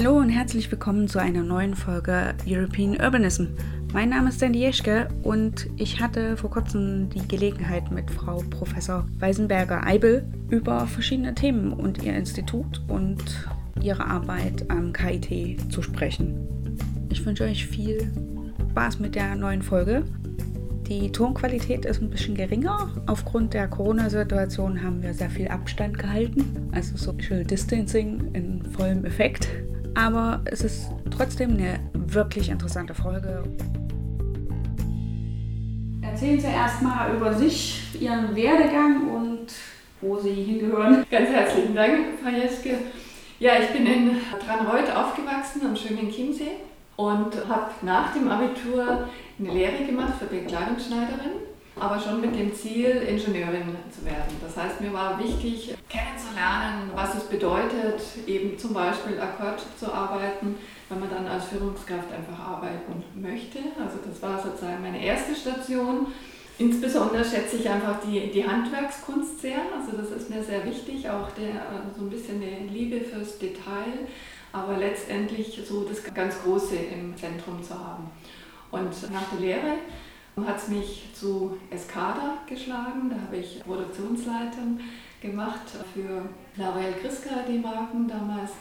Hallo und herzlich willkommen zu einer neuen Folge European Urbanism. Mein Name ist Sandy Jeschke und ich hatte vor kurzem die Gelegenheit mit Frau Professor Weisenberger-Eibel über verschiedene Themen und ihr Institut und ihre Arbeit am KIT zu sprechen. Ich wünsche euch viel Spaß mit der neuen Folge. Die Tonqualität ist ein bisschen geringer. Aufgrund der Corona-Situation haben wir sehr viel Abstand gehalten, also Social Distancing in vollem Effekt. Aber es ist trotzdem eine wirklich interessante Folge. Erzählen Sie erstmal über sich, Ihren Werdegang und wo Sie hingehören. Ganz herzlichen Dank, Frau Jeske. Ja, ich bin in Dranreuth aufgewachsen, am schönen Chiemsee und habe nach dem Abitur eine Lehre gemacht für Bekleidungsschneiderin, aber schon mit dem Ziel, Ingenieurin zu werden. Das heißt, mir war wichtig, kennenzulernen, was es bedeutet, eben zum Beispiel Akkord zu arbeiten, wenn man dann als Führungskraft einfach arbeiten möchte. Also das war sozusagen meine erste Station. Insbesondere schätze ich einfach die, die Handwerkskunst sehr. Also das ist mir sehr wichtig, auch der, so ein bisschen eine Liebe fürs Detail aber letztendlich so das ganz Große im Zentrum zu haben. Und nach der Lehre hat es mich zu Escada geschlagen. Da habe ich Produktionsleitung gemacht für L'Oréal Chriska, die Marken damals.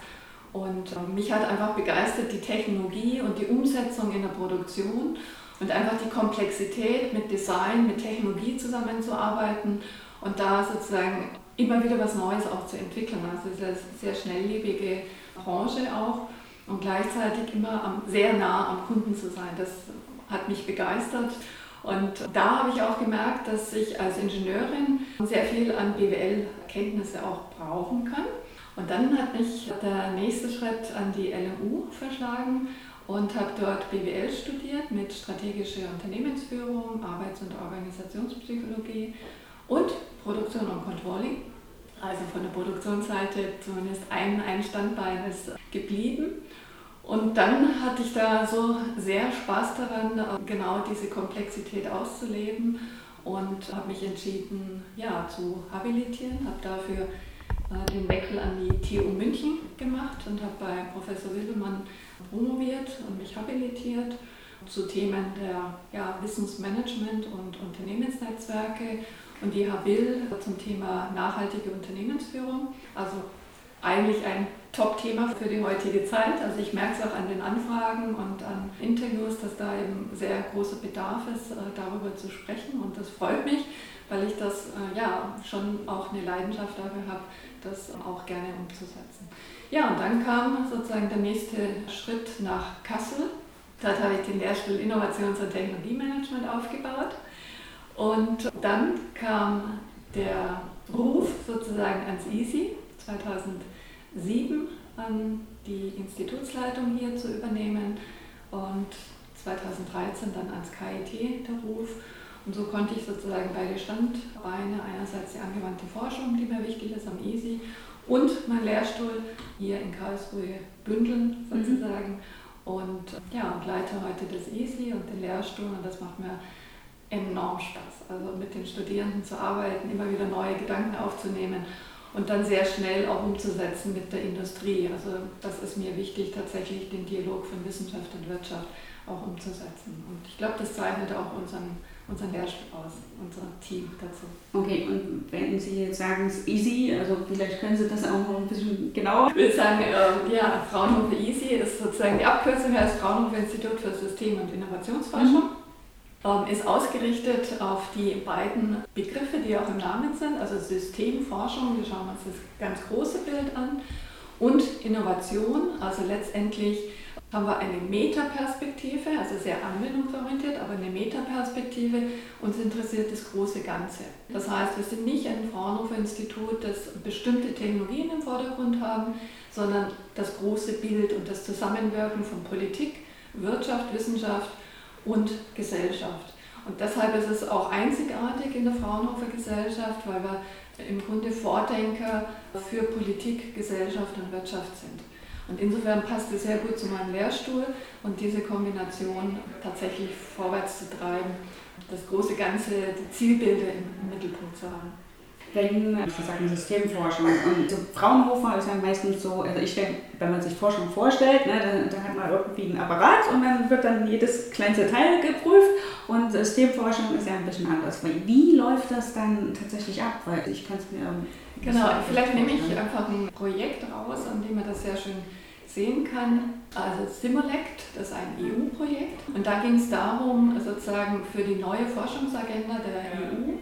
Und ähm, mich hat einfach begeistert die Technologie und die Umsetzung in der Produktion und einfach die Komplexität mit Design, mit Technologie zusammenzuarbeiten und da sozusagen immer wieder was Neues auch zu entwickeln. Also es ist eine sehr schnelllebige Branche auch und gleichzeitig immer sehr nah am Kunden zu sein. Das hat mich begeistert. Und da habe ich auch gemerkt, dass ich als Ingenieurin sehr viel an BWL-Kenntnisse auch brauchen kann. Und dann hat mich der nächste Schritt an die LMU verschlagen und habe dort BWL studiert mit strategischer Unternehmensführung, Arbeits- und Organisationspsychologie und Produktion und Controlling. Also von der Produktionsseite zumindest ein, ein Standbein ist geblieben. Und dann hatte ich da so sehr Spaß daran, genau diese Komplexität auszuleben und habe mich entschieden, ja, zu habilitieren, habe dafür äh, den Wechsel an die TU München gemacht und habe bei Professor Wildemann promoviert und mich habilitiert zu Themen der ja, Wissensmanagement und Unternehmensnetzwerke und die Habil zum Thema nachhaltige Unternehmensführung. Also eigentlich ein Top-Thema für die heutige Zeit. Also ich merke es auch an den Anfragen und an Interviews, dass da eben sehr großer Bedarf ist, äh, darüber zu sprechen. Und das freut mich, weil ich das äh, ja schon auch eine Leidenschaft dafür habe, das auch gerne umzusetzen. Ja, und dann kam sozusagen der nächste Schritt nach Kassel. Dort habe ich den Lehrstuhl Innovations- und Technologiemanagement aufgebaut. Und dann kam der Ruf sozusagen ans EASY 2007 an die Institutsleitung hier zu übernehmen und 2013 dann ans KIT der Ruf. Und so konnte ich sozusagen beide Standbeine, einerseits die angewandte Forschung, die mir wichtig ist am EASY, und mein Lehrstuhl hier in Karlsruhe bündeln mhm. sozusagen. Mhm. Und ja, und leite heute das EASY und den Lehrstuhl und das macht mir enorm Spaß. Also mit den Studierenden zu arbeiten, immer wieder neue Gedanken aufzunehmen und dann sehr schnell auch umzusetzen mit der Industrie. Also das ist mir wichtig, tatsächlich den Dialog von Wissenschaft und Wirtschaft auch umzusetzen. Und ich glaube, das zeichnet auch unseren, unseren Lehrstuhl aus, unser Team dazu. Okay, und wenn Sie jetzt sagen, es ist easy, also vielleicht können Sie das auch noch ein bisschen genauer. Ich würde sagen, äh, ja, Fraunhofer Easy ist sozusagen die Abkürzung heißt Fraunhofer Institut für System- und Innovationsforschung. Mhm. Ähm, ist ausgerichtet auf die beiden Begriffe, die auch im Namen sind, also Systemforschung, wir schauen uns das ganz große Bild an, und Innovation, also letztendlich haben wir eine Metaperspektive, also sehr anwendungsorientiert, aber eine Metaperspektive. Uns interessiert das große Ganze. Das heißt, wir sind nicht ein Fraunhofer-Institut, das bestimmte Technologien im Vordergrund haben, sondern das große Bild und das Zusammenwirken von Politik, Wirtschaft, Wissenschaft und Gesellschaft. Und deshalb ist es auch einzigartig in der Fraunhofer Gesellschaft, weil wir im Grunde Vordenker für Politik, Gesellschaft und Wirtschaft sind. Und insofern passt es sehr gut zu meinem Lehrstuhl und diese Kombination tatsächlich vorwärts zu treiben, das große Ganze, die Zielbilder im Mittelpunkt zu haben. Wenn sozusagen Systemforschung und so Fraunhofer ist ja meistens so, also ich denke, wenn man sich Forschung vorstellt, ne, dann, dann, hat man irgendwie einen Apparat und dann wird dann jedes kleinste Teil geprüft und Systemforschung ist ja ein bisschen anders. Wie läuft das dann tatsächlich ab? Weil ich kann es mir Genau, vielleicht nehme ich einfach ein Projekt raus, an dem man das sehr schön sehen kann. Also Simulect, das ist ein EU-Projekt und da ging es darum, sozusagen für die neue Forschungsagenda der EU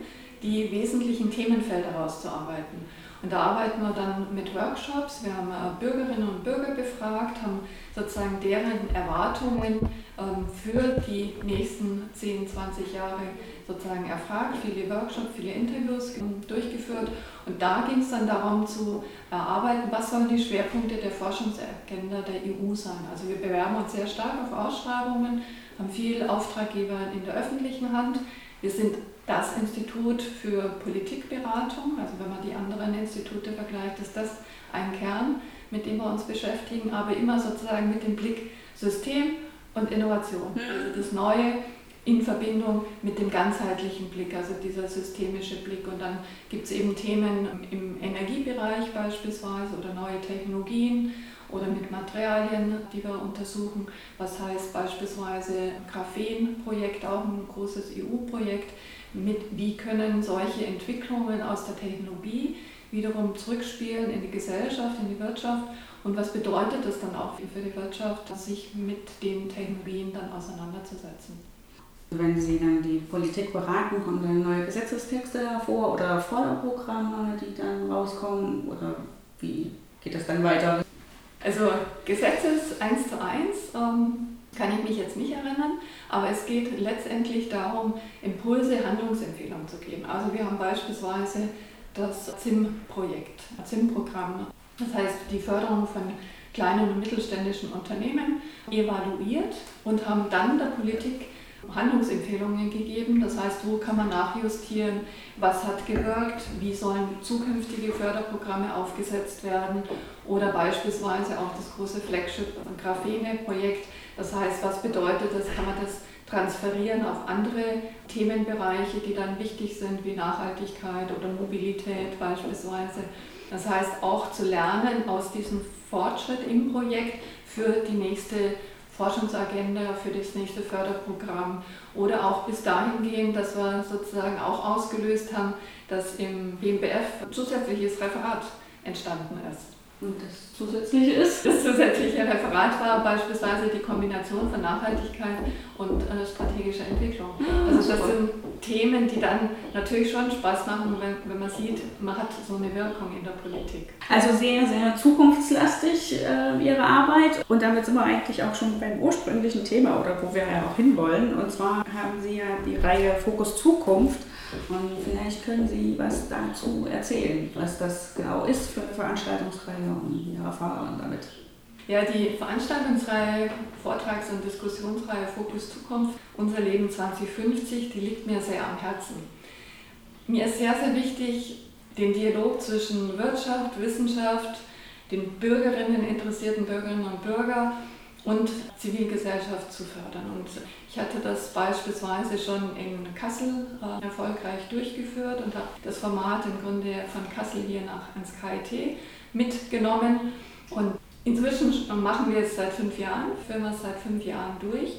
die wesentlichen Themenfelder herauszuarbeiten. Und da arbeiten wir dann mit Workshops. Wir haben äh, Bürgerinnen und Bürger befragt, haben sozusagen deren Erwartungen ähm, für die nächsten 10, 20 Jahre sozusagen erfragt, viele Workshops, viele Interviews durchgeführt. Und da ging es dann darum zu erarbeiten, was sollen die Schwerpunkte der Forschungsagenda der EU sein. Also wir bewerben uns sehr stark auf Ausschreibungen, haben viel Auftraggeber in der öffentlichen Hand. Wir sind das Institut für Politikberatung, also wenn man die anderen Institute vergleicht, ist das ein Kern, mit dem wir uns beschäftigen, aber immer sozusagen mit dem Blick System und Innovation. Mhm. Also das Neue in Verbindung mit dem ganzheitlichen Blick, also dieser systemische Blick. Und dann gibt es eben Themen im Energiebereich beispielsweise oder neue Technologien oder mit Materialien, die wir untersuchen. Was heißt beispielsweise Graphen-Projekt, auch ein großes EU-Projekt mit, wie können solche Entwicklungen aus der Technologie wiederum zurückspielen in die Gesellschaft, in die Wirtschaft und was bedeutet es dann auch für die Wirtschaft, sich mit den Technologien dann auseinanderzusetzen. Wenn Sie dann die Politik beraten, kommen dann neue Gesetzestexte hervor oder Förderprogramme, die dann rauskommen oder wie geht das dann weiter? Also Gesetzes 1 zu 1 ähm, kann ich mich jetzt nicht erinnern, aber es geht letztendlich darum, Impulse, Handlungsempfehlungen zu geben. Also wir haben beispielsweise das ZIM-Projekt, ZIM-Programm, das heißt die Förderung von kleinen und mittelständischen Unternehmen, evaluiert und haben dann der Politik Handlungsempfehlungen gegeben. Das heißt, wo kann man nachjustieren, was hat gewirkt, wie sollen zukünftige Förderprogramme aufgesetzt werden oder beispielsweise auch das große Flagship Graphene-Projekt das heißt, was bedeutet das? Kann man das transferieren auf andere Themenbereiche, die dann wichtig sind, wie Nachhaltigkeit oder Mobilität beispielsweise. Das heißt, auch zu lernen aus diesem Fortschritt im Projekt für die nächste Forschungsagenda, für das nächste Förderprogramm oder auch bis dahin gehen, dass wir sozusagen auch ausgelöst haben, dass im BMBF zusätzliches Referat entstanden ist. Und das zusätzliche ist? Das zusätzliche Referat war beispielsweise die Kombination von Nachhaltigkeit und äh, strategischer Entwicklung. Ah, also das sind Themen, die dann natürlich schon Spaß machen, wenn, wenn man sieht, man hat so eine Wirkung in der Politik. Also sehr, sehr zukunftslastig äh, Ihre Arbeit. Und damit sind wir eigentlich auch schon beim ursprünglichen Thema oder wo wir ja auch hinwollen. Und zwar haben Sie ja die Reihe Fokus Zukunft. Und vielleicht können Sie was dazu erzählen, was das genau ist für eine Veranstaltungsreihe und Ihre Erfahrungen damit. Ja, die Veranstaltungsreihe, Vortrags- und Diskussionsreihe Fokus Zukunft, unser Leben 2050, die liegt mir sehr am Herzen. Mir ist sehr, sehr wichtig, den Dialog zwischen Wirtschaft, Wissenschaft, den Bürgerinnen, interessierten Bürgerinnen und Bürgern und Zivilgesellschaft zu fördern. Und ich hatte das beispielsweise schon in Kassel äh, erfolgreich durchgeführt und habe das Format im Grunde von Kassel hier nach ins KIT mitgenommen. Und inzwischen machen wir es seit fünf Jahren, führen wir es seit fünf Jahren durch.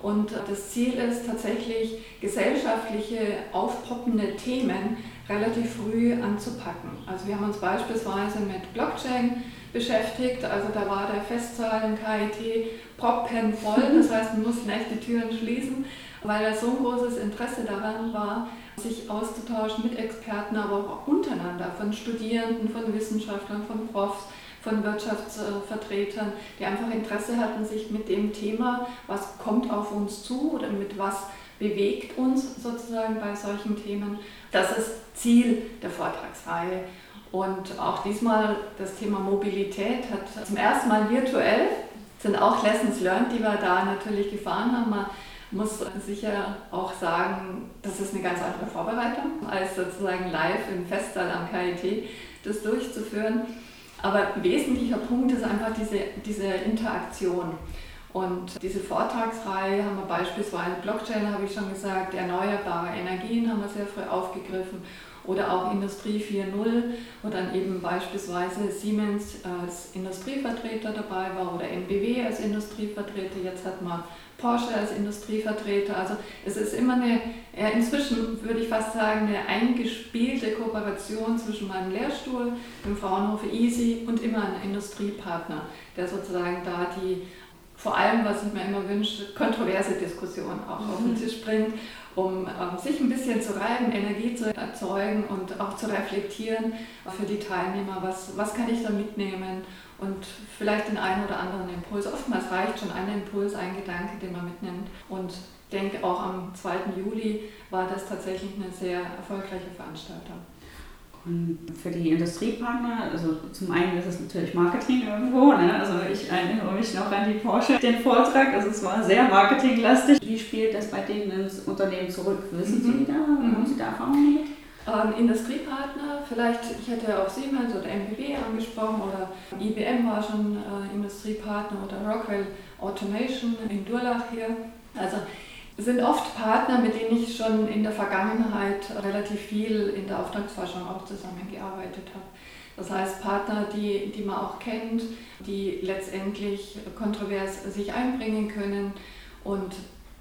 Und das Ziel ist tatsächlich, gesellschaftliche, aufpoppende Themen relativ früh anzupacken. Also wir haben uns beispielsweise mit Blockchain beschäftigt. Also da war der Festsaal im KIT proppenvoll, voll. Das heißt, wir mussten echt die Türen schließen, weil da so ein großes Interesse daran war, sich auszutauschen mit Experten, aber auch untereinander, von Studierenden, von Wissenschaftlern, von Profs, von Wirtschaftsvertretern, die einfach Interesse hatten, sich mit dem Thema, was kommt auf uns zu oder mit was bewegt uns sozusagen bei solchen Themen. Das ist Ziel der Vortragsreihe. Und auch diesmal das Thema Mobilität hat zum ersten Mal virtuell, sind auch Lessons learned, die wir da natürlich gefahren haben. Man muss sicher auch sagen, das ist eine ganz andere Vorbereitung, als sozusagen live im Festsaal am KIT das durchzuführen. Aber ein wesentlicher Punkt ist einfach diese, diese Interaktion. Und diese Vortragsreihe haben wir beispielsweise, Blockchain habe ich schon gesagt, erneuerbare Energien haben wir sehr früh aufgegriffen oder auch Industrie 4.0, wo dann eben beispielsweise Siemens als Industrievertreter dabei war oder NBW als Industrievertreter. Jetzt hat man Porsche als Industrievertreter. Also es ist immer eine, inzwischen würde ich fast sagen, eine eingespielte Kooperation zwischen meinem Lehrstuhl, dem Fraunhofer Easy und immer einem Industriepartner, der sozusagen da die, vor allem, was ich mir immer wünsche, kontroverse Diskussion auch mhm. auf den mhm. Tisch bringt, um ähm, sich ein bisschen zu reiben, Energie zu erzeugen und auch zu reflektieren für die Teilnehmer, was, was kann ich da mitnehmen und vielleicht den einen oder anderen Impuls. Oftmals reicht schon ein Impuls, ein Gedanke, den man mitnimmt. Und ich denke, auch am 2. Juli war das tatsächlich eine sehr erfolgreiche Veranstaltung. Und für die Industriepartner, also zum einen ist es natürlich Marketing irgendwo, ne? also ich erinnere mich noch an die Porsche, den Vortrag, also es war sehr marketinglastig. Wie spielt das bei denen ins Unternehmen zurück? Wissen mhm. Sie da, mhm. haben Sie da Erfahrungen damit? Ähm, Industriepartner, vielleicht, ich hätte ja auch Siemens oder MBW angesprochen oder IBM war schon äh, Industriepartner oder Rockwell Automation in Durlach hier. Also sind oft Partner, mit denen ich schon in der Vergangenheit relativ viel in der Auftragsforschung auch zusammengearbeitet habe. Das heißt Partner, die, die man auch kennt, die letztendlich kontrovers sich einbringen können und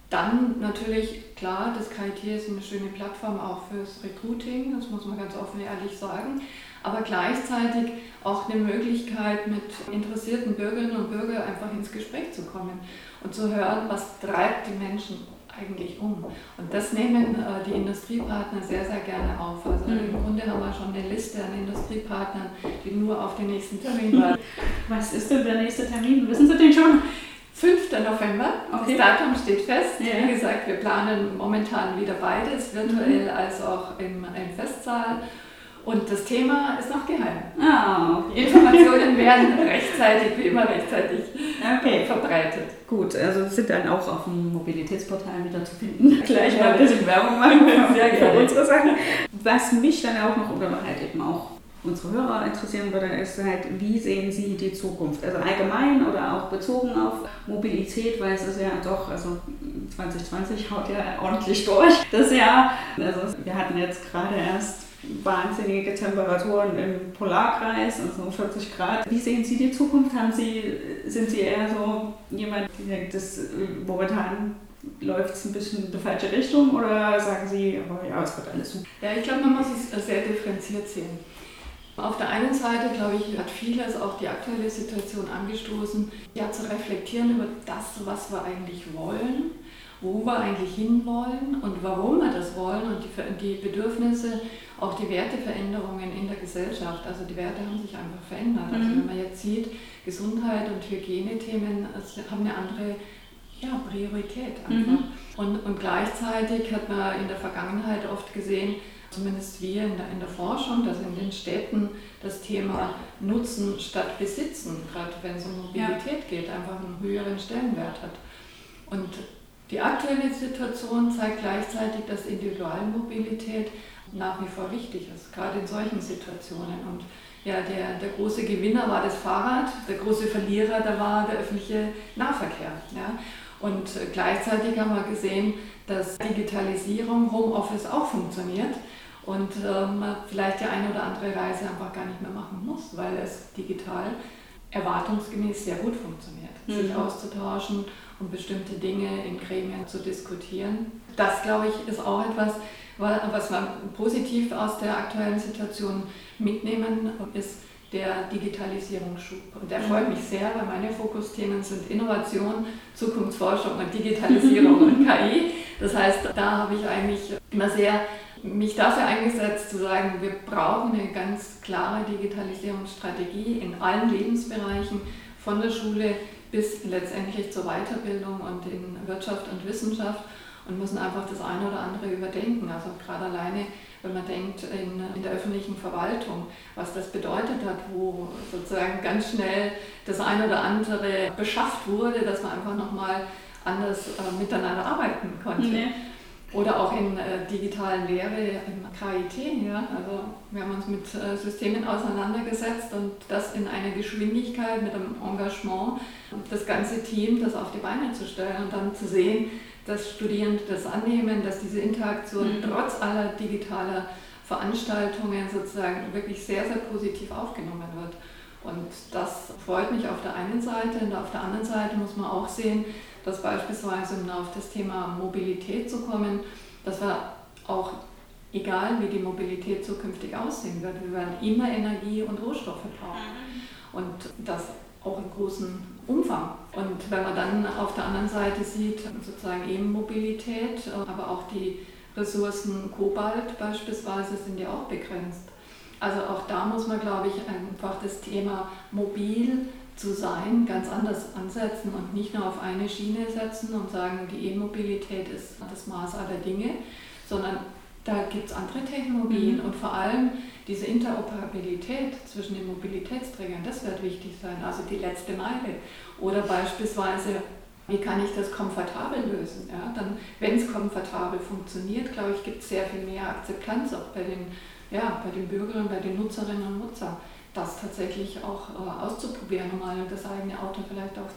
dann natürlich, klar, das KIT ist eine schöne Plattform auch fürs Recruiting, das muss man ganz offen ehrlich sagen, aber gleichzeitig auch eine Möglichkeit, mit interessierten Bürgerinnen und Bürgern einfach ins Gespräch zu kommen und zu hören, was treibt die Menschen eigentlich um. Und das nehmen äh, die Industriepartner sehr, sehr gerne auf. Also mhm. im Grunde haben wir schon eine Liste an Industriepartnern, die nur auf den nächsten Termin warten. Was ist denn der nächste Termin? Wissen Sie den schon? 5. November. Okay. Das Datum steht fest. Ja. Wie gesagt, wir planen momentan wieder beides, virtuell mhm. als auch im, im Festsaal. Und das Thema ist noch geheim. Ah, okay. Informationen werden rechtzeitig, wie immer rechtzeitig okay. verbreitet. Gut, also sind dann auch auf dem Mobilitätsportal wieder zu finden. Gleich mal ein bisschen Werbung machen für unsere Sachen. Was mich dann auch noch, oder halt eben auch unsere Hörer interessieren würde, ist halt, wie sehen Sie die Zukunft? Also allgemein oder auch bezogen auf Mobilität, weil es ist ja doch, also 2020 haut ja ordentlich durch das Jahr. Also wir hatten jetzt gerade erst wahnsinnige Temperaturen im Polarkreis, also 40 Grad. Wie sehen Sie die Zukunft? Haben Sie, sind Sie eher so jemand, der denkt, das momentan läuft es ein bisschen in die falsche Richtung oder sagen Sie, oh ja, es wird alles super? Ja, ich glaube, man muss es sehr differenziert sehen. Auf der einen Seite, glaube ich, hat vieles auch die aktuelle Situation angestoßen, ja, zu reflektieren über das, was wir eigentlich wollen, wo wir eigentlich hinwollen und warum wir das wollen und die, die Bedürfnisse, auch die Werteveränderungen in der Gesellschaft. Also die Werte haben sich einfach verändert. Also mhm. wenn man jetzt sieht, Gesundheit und Hygienethemen haben eine andere ja, Priorität einfach. Mhm. Und, und gleichzeitig hat man in der Vergangenheit oft gesehen, zumindest wir in der, in der Forschung, dass in den Städten das Thema Nutzen statt Besitzen, gerade wenn es um Mobilität ja. geht, einfach einen höheren Stellenwert hat. Und die aktuelle Situation zeigt gleichzeitig, dass Individualmobilität nach wie vor wichtig ist, gerade in solchen Situationen. Und ja, der, der große Gewinner war das Fahrrad, der große Verlierer, da war der öffentliche Nahverkehr. Ja. Und gleichzeitig haben wir gesehen, dass Digitalisierung, Homeoffice auch funktioniert und ähm, man vielleicht die eine oder andere Reise einfach gar nicht mehr machen muss, weil es digital erwartungsgemäß sehr gut funktioniert, mhm. sich auszutauschen und bestimmte Dinge in Gremien zu diskutieren. Das, glaube ich, ist auch etwas, was man positiv aus der aktuellen Situation mitnehmen, ist der Digitalisierungsschub. Und der freut mich sehr, weil meine Fokusthemen sind Innovation, Zukunftsforschung und Digitalisierung und KI. Das heißt, da habe ich eigentlich immer sehr mich dafür eingesetzt, zu sagen, wir brauchen eine ganz klare Digitalisierungsstrategie in allen Lebensbereichen, von der Schule bis letztendlich zur Weiterbildung und in Wirtschaft und Wissenschaft und müssen einfach das eine oder andere überdenken. Also gerade alleine, wenn man denkt in, in der öffentlichen Verwaltung, was das bedeutet hat, wo sozusagen ganz schnell das eine oder andere beschafft wurde, dass man einfach nochmal anders äh, miteinander arbeiten konnte. Nee. Oder auch in äh, digitalen Lehre im KIT. Ja? Also wir haben uns mit äh, Systemen auseinandergesetzt und das in einer Geschwindigkeit, mit einem Engagement, das ganze Team das auf die Beine zu stellen und dann zu sehen, dass Studierende das annehmen, dass diese Interaktion mhm. trotz aller digitaler Veranstaltungen sozusagen wirklich sehr, sehr positiv aufgenommen wird. Und das freut mich auf der einen Seite und auf der anderen Seite muss man auch sehen, dass beispielsweise, um auf das Thema Mobilität zu kommen, dass wir auch, egal wie die Mobilität zukünftig aussehen wird, wir werden immer Energie und Rohstoffe brauchen. Mhm. Und das auch im großen Umfang. Und wenn man dann auf der anderen Seite sieht, sozusagen eben Mobilität, aber auch die Ressourcen Kobalt beispielsweise sind ja auch begrenzt. Also auch da muss man, glaube ich, einfach das Thema mobil zu sein ganz anders ansetzen und nicht nur auf eine Schiene setzen und sagen, die E-Mobilität ist das Maß aller Dinge, sondern da gibt es andere Technologien mhm. und vor allem diese Interoperabilität zwischen den Mobilitätsträgern, das wird wichtig sein, also die letzte Meile. Oder beispielsweise, wie kann ich das komfortabel lösen? Ja, dann, wenn es komfortabel funktioniert, glaube ich, gibt es sehr viel mehr Akzeptanz auch bei den, ja, bei den Bürgerinnen, bei den Nutzerinnen und Nutzern, das tatsächlich auch äh, auszuprobieren, mal das eigene Auto vielleicht auch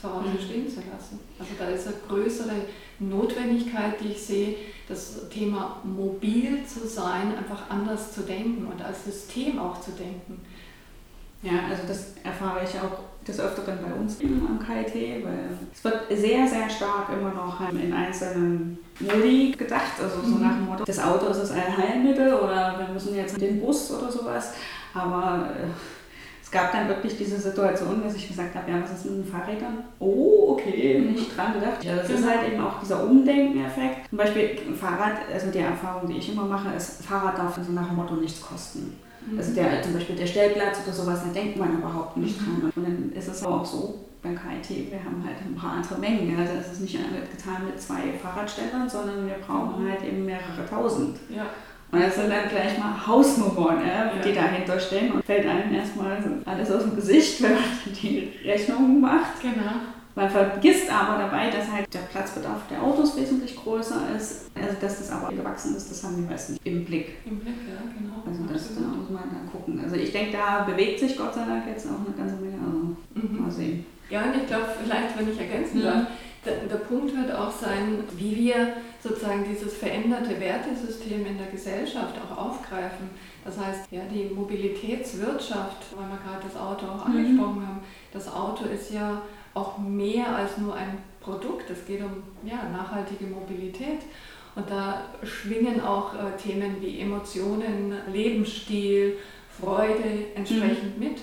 zu Hause mhm. stehen zu lassen. Also da ist eine größere Notwendigkeit, die ich sehe, das Thema mobil zu sein, einfach anders zu denken und als System auch zu denken. Ja, also das erfahre ich auch des Öfteren bei uns am KIT, weil es wird sehr, sehr stark immer noch in einzelnen Modi gedacht, also so mhm. nach dem Motto, das Auto ist das Allheilmittel oder wir müssen jetzt den Bus oder sowas, aber äh, es gab dann wirklich diese Situation, dass ich gesagt habe, ja, was ist mit den Fahrrädern? Oh, okay, nicht dran gedacht. Ja, das ist halt eben auch dieser Umdenken-Effekt. Zum Beispiel Fahrrad, also die Erfahrung, die ich immer mache, ist, Fahrrad darf also nach dem Motto nichts kosten. Mhm. Also der, zum Beispiel der Stellplatz oder sowas, da denkt man überhaupt nicht mhm. dran. Und dann ist es auch so, beim KIT, wir haben halt ein paar andere Mengen. Also es ist nicht getan mit zwei Fahrradstellern, sondern wir brauchen halt eben mehrere tausend. Ja. Und das sind dann gleich mal Hausnummern, ja, die dahinter stehen und fällt einem erstmal alles aus dem Gesicht, wenn man die Rechnungen macht. Genau. Man vergisst aber dabei, dass halt der Platzbedarf der Autos wesentlich größer ist. Also dass das aber gewachsen ist, das haben die meisten im Blick. Im Blick, ja, genau. Also das da muss man dann gucken. Also ich denke, da bewegt sich Gott sei Dank jetzt auch eine ganze Menge. Also mhm. mal sehen. Ja, und ich glaube, vielleicht, wenn ich ergänzen darf, der, der, Punkt wird auch sein, wie wir sozusagen dieses veränderte Wertesystem in der Gesellschaft auch aufgreifen. Das heißt, ja, die Mobilitätswirtschaft, weil wir gerade das Auto auch mhm. angesprochen haben, das Auto ist ja auch mehr als nur ein Produkt. Es geht um ja, nachhaltige Mobilität. Und da schwingen auch äh, Themen wie Emotionen, Lebensstil, Freude entsprechend mhm. mit.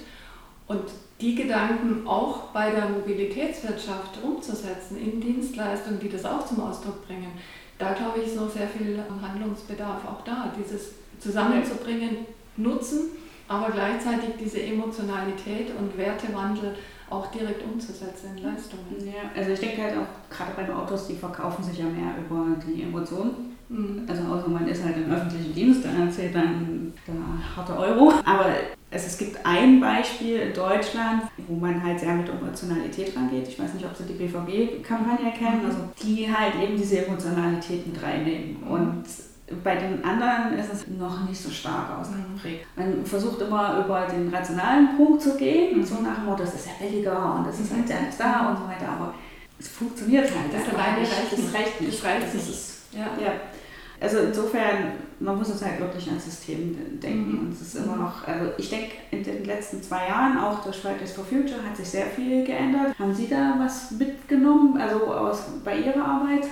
Und die Gedanken auch bei der Mobilitätswirtschaft umzusetzen, in Dienstleistungen, die das auch zum Ausdruck bringen, da glaube ich, ist noch sehr viel Handlungsbedarf auch da, dieses zusammenzubringen, nutzen, aber gleichzeitig diese Emotionalität und Wertewandel auch direkt umzusetzen in Leistungen. Ja, also ich denke halt auch, gerade bei den Autos, die verkaufen sich ja mehr über die Emotionen. Mhm. Also außer man ist halt im öffentlichen Dienst, dann erzählt dann der harte Euro. Aber also es gibt ein Beispiel in Deutschland, wo man halt sehr mit Emotionalität rangeht. Ich weiß nicht, ob Sie die BVG-Kampagne kennen, mhm. also die halt eben diese Emotionalität mit reinnehmen. Mhm. Und bei den anderen ist es noch nicht so stark ausgeprägt. Mhm. Man versucht immer über den rationalen Punkt zu gehen, mhm. so nach dem Motto, das ist ja billiger und das ist halt ja nicht da und so weiter, aber es funktioniert halt. Das, alleine reicht nicht. Das reicht nicht. Das reicht nicht. Ja. ja. Also insofern, man muss es halt wirklich als System denken. Mhm. Und es ist immer noch, also ich denke, in den letzten zwei Jahren, auch durch Fridays for Future, hat sich sehr viel geändert. Haben Sie da was mitgenommen, also aus, bei Ihrer Arbeit,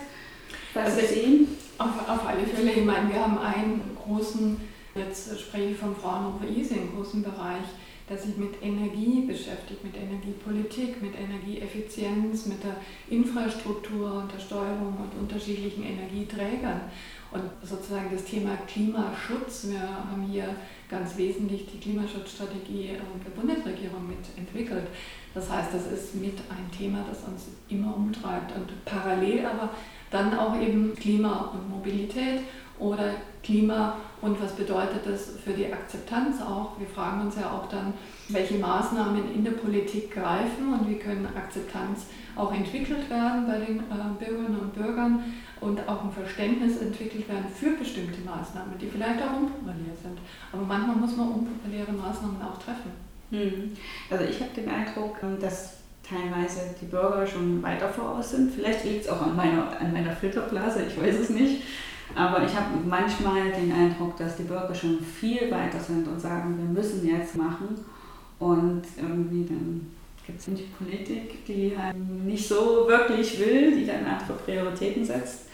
was also sehen? Auf, auf alle Fälle, ich meine, wir haben einen großen, jetzt spreche ich vom Fraunhofer ISE, einen großen Bereich, der sich mit Energie beschäftigt, mit Energiepolitik, mit Energieeffizienz, mit der Infrastruktur und der Steuerung und unterschiedlichen Energieträgern. Und sozusagen das Thema Klimaschutz, wir haben hier ganz wesentlich die Klimaschutzstrategie äh, der Bundesregierung mitentwickelt. Das heißt, das ist mit ein Thema, das uns immer umtreibt und parallel aber dann auch eben Klima und Mobilität oder Klima und was bedeutet das für die Akzeptanz auch. Wir fragen uns ja auch dann, welche Maßnahmen in der Politik greifen und wie können Akzeptanz auch entwickelt werden bei den äh, Bürgerinnen und Bürgern und auch ein Verständnis entwickelt werden für bestimmte Maßnahmen, die vielleicht auch unpopulär sind. Aber manchmal muss man unpopuläre Maßnahmen auch treffen. Hm. Also ich habe den Eindruck, dass teilweise die Bürger schon weiter voraus sind. Vielleicht liegt es auch an meiner, an meiner Filterblase, ich weiß es nicht. Aber ich habe manchmal den Eindruck, dass die Bürger schon viel weiter sind und sagen, wir müssen jetzt machen. Und irgendwie dann gibt es die Politik, die halt nicht so wirklich will, die dann andere Prioritäten setzt.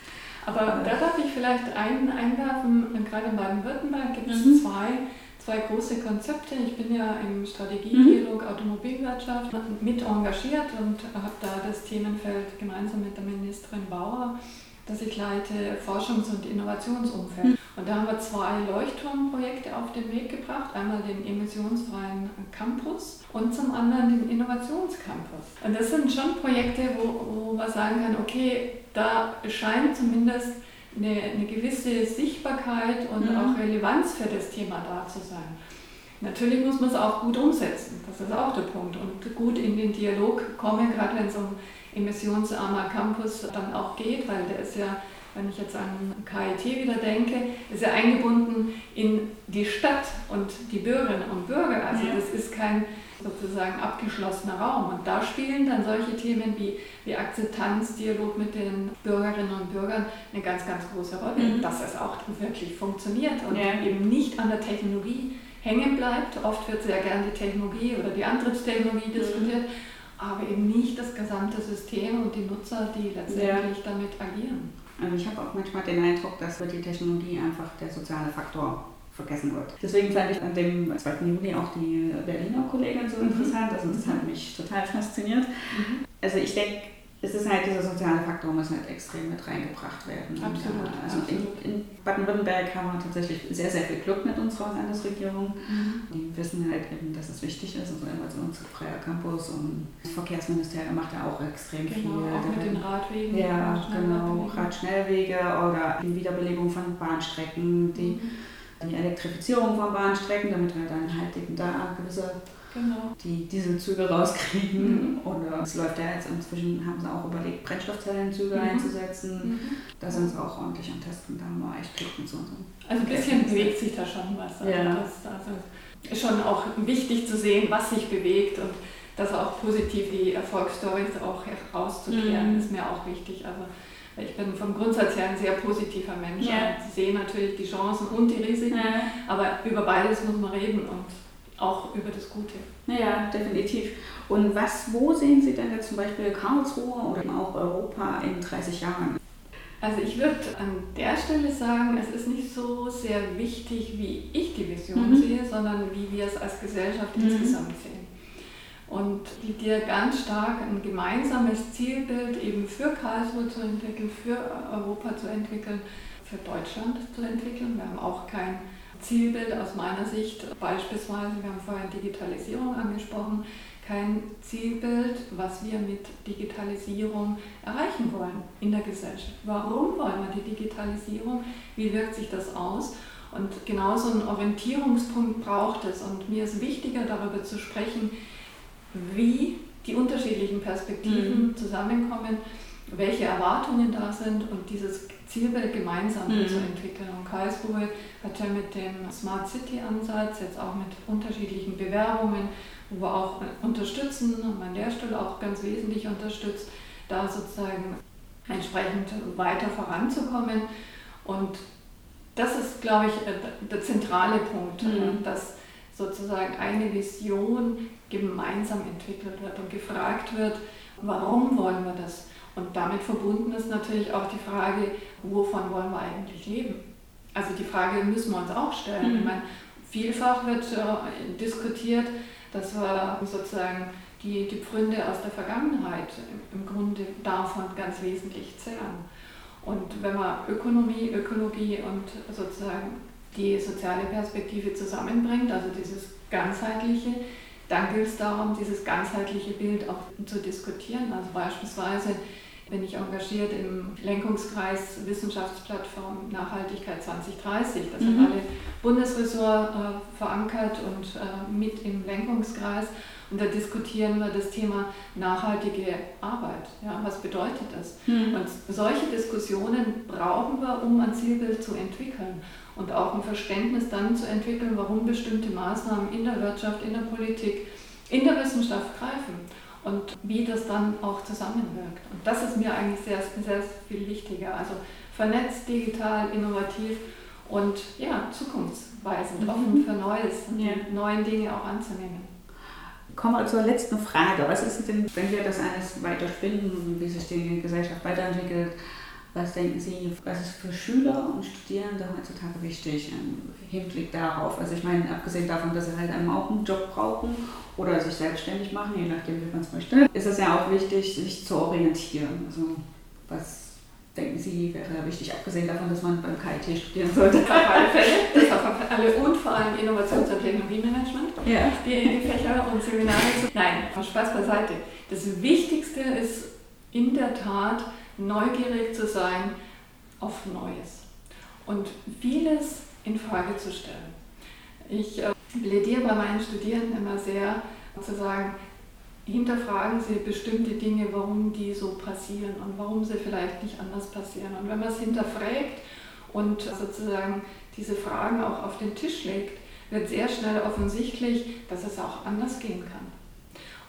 Aber da darf ich vielleicht einen einwerfen, gerade in Baden-Württemberg gibt es mhm. zwei, zwei große Konzepte. Ich bin ja im Strategiedialog mhm. Automobilwirtschaft mit engagiert und habe da das Themenfeld gemeinsam mit der Ministerin Bauer dass ich leite Forschungs- und Innovationsumfeld. Mhm. Und da haben wir zwei Leuchtturmprojekte auf den Weg gebracht. Einmal den emissionsfreien Campus und zum anderen den Innovationscampus. Und das sind schon Projekte, wo, wo man sagen kann, okay, da scheint zumindest eine, eine gewisse Sichtbarkeit und mhm. auch Relevanz für das Thema da zu sein. Natürlich muss man es auch gut umsetzen, das ist auch der Punkt. Und gut in den Dialog kommen, gerade wenn es um emissionsarmer Campus dann auch geht, weil der ist ja, wenn ich jetzt an KIT wieder denke, ist ja eingebunden in die Stadt und die Bürgerinnen und Bürger. Also ja. das ist kein sozusagen abgeschlossener Raum. Und da spielen dann solche Themen wie, wie Akzeptanz, Dialog mit den Bürgerinnen und Bürgern eine ganz, ganz große Rolle, mhm. dass es auch wirklich funktioniert und ja. eben nicht an der Technologie hängen bleibt. Oft wird sehr gern die Technologie oder die Antriebstechnologie mhm. diskutiert, aber eben nicht das gesamte System und die Nutzer, die letztendlich ja. damit agieren. Also ich habe auch manchmal den Eindruck, dass für die Technologie einfach der soziale Faktor vergessen wird. Deswegen fand ich an dem 2. Juli auch die Berliner Kollegin so interessant. Also das hat mich total fasziniert. Mhm. Also ich denke, es ist halt dieser soziale Faktor muss halt extrem mit reingebracht werden. Absolut. Also absolut. in, in Baden-Württemberg haben wir tatsächlich sehr, sehr viel Glück mit unserer Landesregierung. Mhm. Die wissen halt eben, dass es wichtig ist. Also immer so unser freier Campus und das Verkehrsministerium macht ja auch extrem genau, viel. Auch mit den Radwegen. Ja, genau. Radschnellwege oder die Wiederbelebung von Bahnstrecken, die, mhm. die Elektrifizierung von Bahnstrecken, damit wir dann halt eben da gewisse genau. die Dieselzüge rauskriegen. Mhm. Oder es läuft ja jetzt inzwischen, haben sie auch überlegt, Brennstoffzellenzüge mhm. einzusetzen. Mhm. Da sind sie auch ordentlich am Testen, da haben wir echt Glück mit so. Also ein bisschen bewegt sich da schon was. Also ja. das also ist schon auch wichtig zu sehen, was sich bewegt und das auch positiv die Erfolgsstories auch herauszukehren, mhm. ist mir auch wichtig. Also ich bin vom Grundsatz her ein sehr positiver Mensch. Ja. Ich sehe natürlich die Chancen und die Risiken, ja. aber über beides muss man reden und auch über das Gute. Ja, definitiv. Und was, wo sehen Sie denn jetzt zum Beispiel Karlsruhe oder auch Europa in 30 Jahren? Also ich würde an der Stelle sagen, es ist nicht so sehr wichtig, wie ich die Vision mhm. sehe, sondern wie wir es als Gesellschaft mhm. insgesamt sehen. Und die dir ganz stark ein gemeinsames Zielbild eben für Karlsruhe zu entwickeln, für Europa zu entwickeln, für Deutschland zu entwickeln. Wir haben auch kein Zielbild aus meiner Sicht beispielsweise, wir haben vorhin Digitalisierung angesprochen, kein Zielbild, was wir mit Digitalisierung erreichen wollen in der Gesellschaft. Warum wollen wir die Digitalisierung? Wie wirkt sich das aus? Und genau so einen Orientierungspunkt braucht es. Und mir ist wichtiger darüber zu sprechen, wie die unterschiedlichen Perspektiven mhm. zusammenkommen, welche Erwartungen da sind und dieses Zielbild gemeinsam mhm. zu entwickeln. Und Karlsruhe hat ja mit dem Smart City Ansatz, jetzt auch mit unterschiedlichen Bewerbungen, wo wir auch unterstützen und mein Lehrstuhl auch ganz wesentlich unterstützt, da sozusagen entsprechend weiter voranzukommen. Und das ist, glaube ich, der zentrale Punkt, mhm. dass sozusagen eine Vision gemeinsam entwickelt wird und gefragt wird, warum wollen wir das? Und damit verbunden ist natürlich auch die Frage, wovon wollen wir eigentlich leben? Also die Frage müssen wir uns auch stellen. Mhm. Ich meine, vielfach wird äh, diskutiert, dass wir sozusagen die, die Pfründe aus der Vergangenheit im Grunde davon ganz wesentlich zehren. Und wenn man Ökonomie, Ökologie und sozusagen die soziale Perspektive zusammenbringt, also dieses ganzheitliche, dann gilt es darum, dieses ganzheitliche Bild auch zu diskutieren. Also beispielsweise bin ich engagiert im Lenkungskreis Wissenschaftsplattform Nachhaltigkeit 2030. Das mhm. sind alle Bundesressort äh, verankert und äh, mit im Lenkungskreis. Und da diskutieren wir das Thema nachhaltige Arbeit. Ja, was bedeutet das? Mhm. Und solche Diskussionen brauchen wir, um ein Zielbild zu entwickeln und auch ein Verständnis dann zu entwickeln, warum bestimmte Maßnahmen in der Wirtschaft, in der Politik, in der Wissenschaft greifen und wie das dann auch zusammenwirkt. Und das ist mir eigentlich sehr, sehr viel wichtiger. Also vernetzt, digital, innovativ und ja, zukunftsweisend, Mhm. offen für Neues und Ja. neuen Dinge auch anzunehmen. Kommen wir zur letzten Frage. Was ist denn, wenn wir das alles weiter spinnen, wie sich die Gesellschaft weiterentwickelt, was denken Sie, was ist für Schüler und Studierende heutzutage wichtig im Hinblick darauf? Also ich meine, abgesehen davon, dass sie halt einmal auch einen Job brauchen oder sich selbstständig machen, je nachdem, wie man es möchte, ist es ja auch wichtig, sich zu orientieren. Also was denken Sie, wäre wichtig, abgesehen davon, dass man beim KIT studieren sollte? Das auf alle Fälle, das auf alle und vor allem Innovations- und Technologiemanagement. Ja. die, die Fächer und Seminare zu. Nein, Spaß beiseite. Das Wichtigste ist in der Tat, neugierig zu sein auf Neues und vieles in Frage zu stellen. Ich äh, plädiere bei meinen Studierenden immer sehr, zu sagen, hinterfragen Sie bestimmte Dinge, warum die so passieren und warum sie vielleicht nicht anders passieren. Und wenn man es hinterfragt und sozusagen diese Fragen auch auf den Tisch legt, wird sehr schnell offensichtlich, dass es auch anders gehen kann.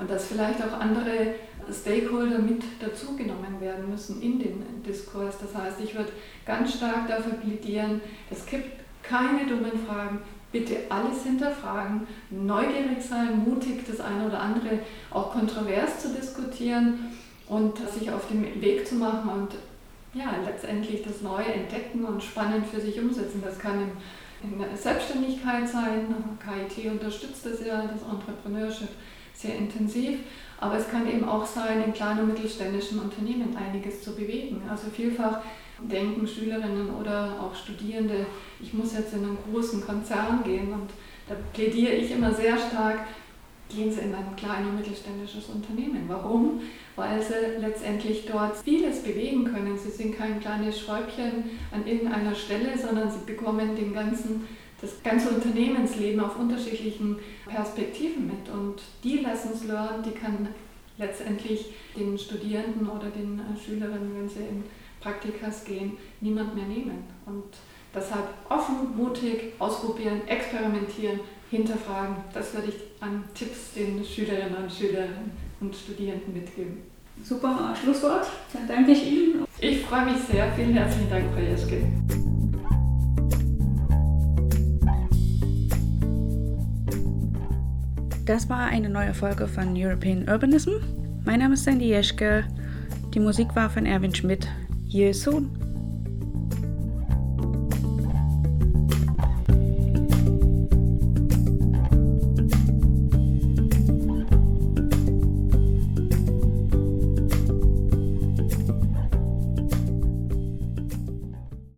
Und dass vielleicht auch andere Stakeholder mit dazugenommen werden müssen in den Diskurs. Das heißt, ich würde ganz stark dafür plädieren, es gibt keine dummen Fragen, bitte alles hinterfragen, neugierig sein, mutig das eine oder andere auch kontrovers zu diskutieren und sich auf den Weg zu machen und ja, letztendlich das Neue entdecken und spannend für sich umsetzen. Das kann in, in Selbstständigkeit sein. KIT unterstützt das ja, das Entrepreneurship sehr intensiv. Aber es kann eben auch sein, in kleinen und mittelständischen Unternehmen einiges zu bewegen. Also vielfach denken Schülerinnen oder auch Studierende, ich muss jetzt in einen großen Konzern gehen. Und da plädiere ich immer sehr stark, gehen Sie in ein kleines und mittelständisches Unternehmen. Warum? Weil Sie letztendlich dort vieles bewegen können. Sie sind kein kleines Schräubchen an irgendeiner Stelle, sondern Sie bekommen den ganzen, das ganze Unternehmensleben auf unterschiedlichen Perspektiven mit. Und die Lessons learned, die kann letztendlich den Studierenden oder den Schülerinnen, wenn sie in Praktikas gehen, niemand mehr nehmen. Und deshalb offen, mutig, ausprobieren, experimentieren, hinterfragen. Das würde ich an Tipps den Schülerinnen und Schülern und Studierenden mitgeben. Super Schlusswort. Dann danke ich Ihnen. Ich freue mich sehr. Vielen herzlichen Dank, Frau Jeschke. Das war eine neue Folge von European Urbanism. Mein Name ist Sandy Jeschke. Die Musik war von Erwin Schmidt. Hier soon.